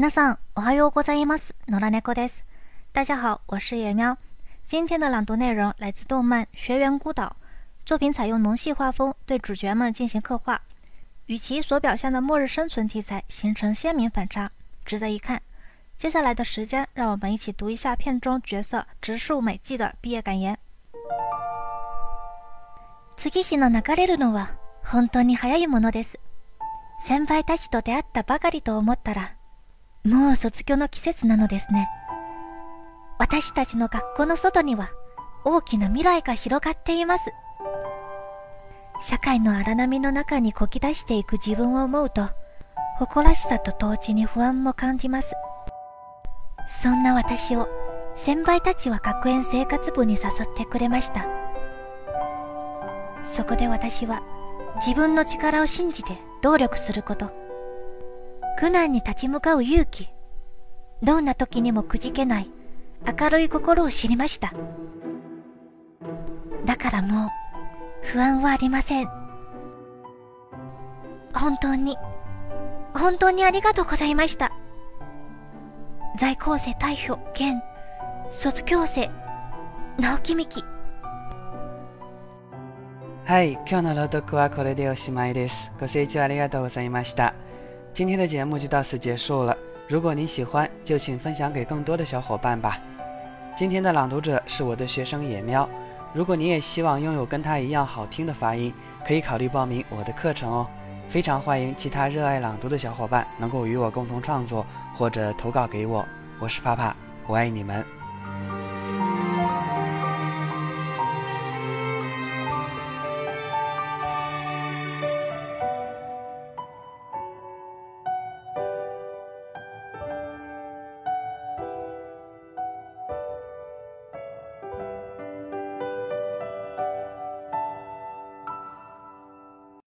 皆さん、おはようございます。野良猫です。大家好，我是野喵。今天的朗读内容来自动漫《学园孤岛》，作品采用萌系画风对主角们进行刻画，与其所表现的末日生存题材形成鲜明反差，值得一看。接下来的时间，让我们一起读一下片中角色直树美纪的毕业感言。次日の流れるのは本当に早いものです。先輩たちと出会ったばかりと思ったらもう卒業の季節なのですね。私たちの学校の外には大きな未来が広がっています。社会の荒波の中にこき出していく自分を思うと、誇らしさと同時に不安も感じます。そんな私を先輩たちは学園生活部に誘ってくれました。そこで私は自分の力を信じて努力すること。苦難に立ち向かう勇気。どんな時にもくじけない。明るい心を知りました。だからもう不安はありません。本当に。本当にありがとうございました。在校生代表兼卒業生直木美希。はい今日の朗読はこれでおしまいです。ご清聴ありがとうございました。今天的节目就到此结束了。如果您喜欢，就请分享给更多的小伙伴吧。今天的朗读者是我的学生野喵。如果你也希望拥有跟他一样好听的发音，可以考虑报名我的课程哦。非常欢迎其他热爱朗读的小伙伴能够与我共同创作或者投稿给我。我是帕帕，我爱你们。